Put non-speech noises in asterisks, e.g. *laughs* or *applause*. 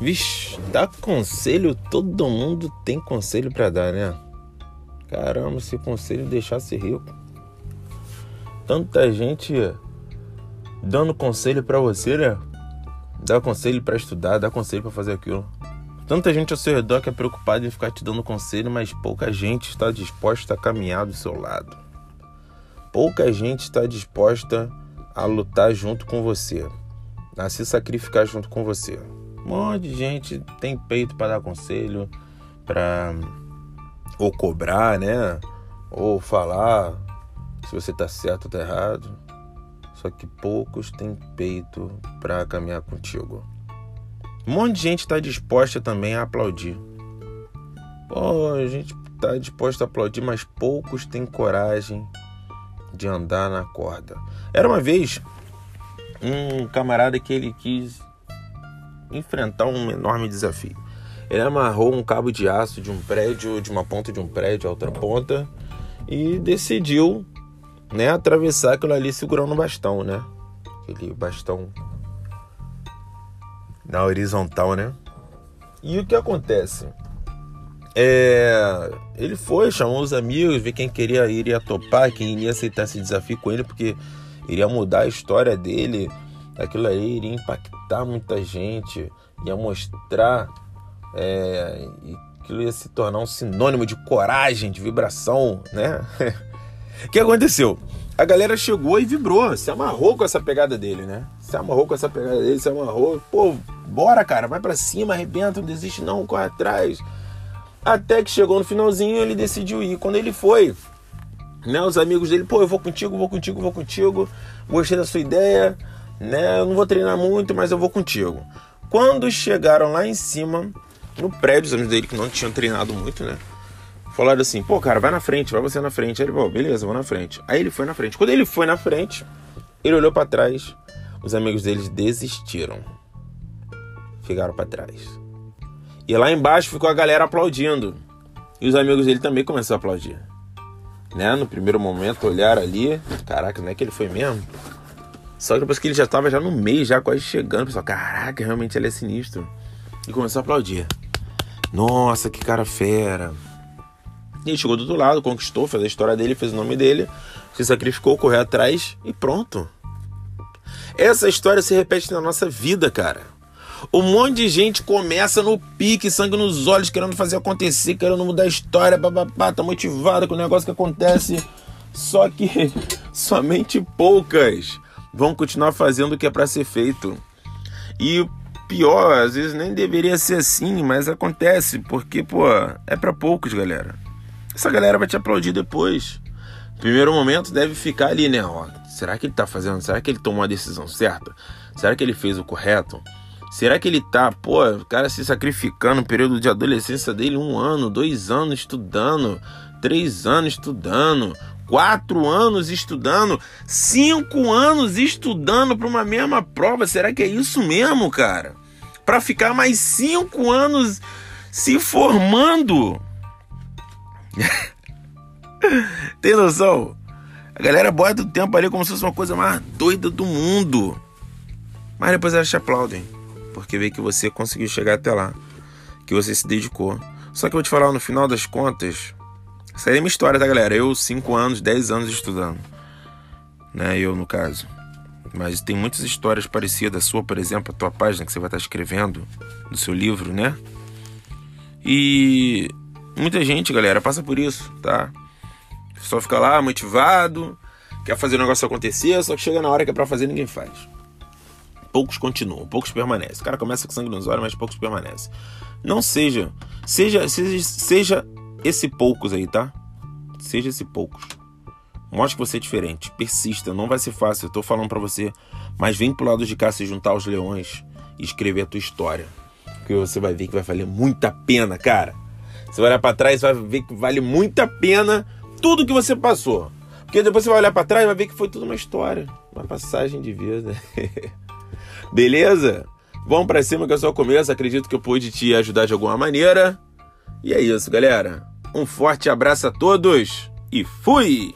Vixe, dá conselho, todo mundo tem conselho para dar, né? Caramba, se conselho deixasse rico. Tanta gente dando conselho para você, né? Dá conselho para estudar, dá conselho para fazer aquilo. Tanta gente ao seu redor que é preocupada em ficar te dando conselho, mas pouca gente está disposta a caminhar do seu lado. Pouca gente está disposta a lutar junto com você, a se sacrificar junto com você. Um monte de gente tem peito para dar conselho, para ou cobrar, né? Ou falar se você tá certo ou tá errado. Só que poucos têm peito para caminhar contigo. Um monte de gente está disposta também a aplaudir. Pô, a gente está disposto a aplaudir, mas poucos têm coragem de andar na corda. Era uma vez um camarada que ele quis enfrentar um enorme desafio. Ele amarrou um cabo de aço de um prédio, de uma ponta de um prédio a outra ponta, e decidiu, né, atravessar aquilo ali segurando o bastão, né? Aquele bastão na horizontal, né? E o que acontece? É, ele foi, chamou os amigos, ver quem queria iria topar, quem iria aceitar esse desafio com ele, porque iria mudar a história dele. Aquilo aí iria impactar muita gente, ia mostrar é, aquilo ia se tornar um sinônimo de coragem, de vibração, né? *laughs* O que aconteceu? a galera chegou e vibrou, se amarrou com essa pegada dele, né? Se amarrou com essa pegada dele, se amarrou. Pô, bora, cara, vai para cima, arrebenta, não desiste não, corre atrás. Até que chegou no finalzinho, ele decidiu ir. Quando ele foi, né, os amigos dele, pô, eu vou contigo, vou contigo, vou contigo. Gostei da sua ideia, né? Eu não vou treinar muito, mas eu vou contigo. Quando chegaram lá em cima, no prédio, os amigos dele que não tinham treinado muito, né? Falaram assim, pô, cara, vai na frente, vai você na frente. Aí ele, pô, beleza, vou na frente. Aí ele foi na frente. Quando ele foi na frente, ele olhou para trás, os amigos deles desistiram. Ficaram para trás. E lá embaixo ficou a galera aplaudindo. E os amigos dele também começaram a aplaudir. Né? No primeiro momento, olharam ali. Caraca, não é que ele foi mesmo? Só que depois que ele já estava já no meio, já quase chegando, pessoal, caraca, realmente ele é sinistro. E começou a aplaudir. Nossa, que cara fera. E ele chegou do outro lado, conquistou, fez a história dele, fez o nome dele, se sacrificou, correu atrás e pronto. Essa história se repete na nossa vida, cara. Um monte de gente começa no pique, sangue nos olhos, querendo fazer acontecer, querendo mudar a história, bababá, tá motivado com o negócio que acontece. Só que *laughs* somente poucas vão continuar fazendo o que é para ser feito. E pior, às vezes nem deveria ser assim, mas acontece, porque, pô, é para poucos, galera essa galera vai te aplaudir depois. Primeiro momento deve ficar ali, né? Ó, será que ele tá fazendo? Será que ele tomou a decisão certa? Será que ele fez o correto? Será que ele tá, pô, o cara se sacrificando período de adolescência dele, um ano, dois anos estudando, três anos estudando, quatro anos estudando, cinco anos estudando para uma mesma prova? Será que é isso mesmo, cara? Para ficar mais cinco anos se formando? *laughs* Tem noção? A galera bota o tempo ali como se fosse uma coisa mais doida do mundo. Mas depois elas te aplaudem. Porque vê que você conseguiu chegar até lá. Que você se dedicou. Só que eu vou te falar, no final das contas. Essa é a minha história, tá, galera? Eu, 5 anos, 10 anos estudando. Né? Eu, no caso. Mas tem muitas histórias parecidas. A sua, por exemplo, a tua página que você vai estar escrevendo. Do seu livro, né? E Muita gente, galera, passa por isso, tá? Só fica lá motivado, quer fazer o negócio acontecer, só que chega na hora que é pra fazer ninguém faz. Poucos continuam, poucos permanecem. O cara começa com sangue nos olhos, mas poucos permanecem. Não seja, seja, seja, seja esse poucos aí, tá? Seja esse poucos. Mostre que você é diferente. Persista, não vai ser fácil. Eu tô falando para você. Mas vem pro lado de cá se juntar aos leões e escrever a tua história. Porque você vai ver que vai valer muita pena, cara. Você vai olhar para trás e vai ver que vale muito a pena tudo que você passou. Porque depois você vai olhar para trás e vai ver que foi tudo uma história, uma passagem de vida. *laughs* Beleza? Vamos para cima que é só o começo. Acredito que eu pude te ajudar de alguma maneira. E é isso, galera. Um forte abraço a todos e fui!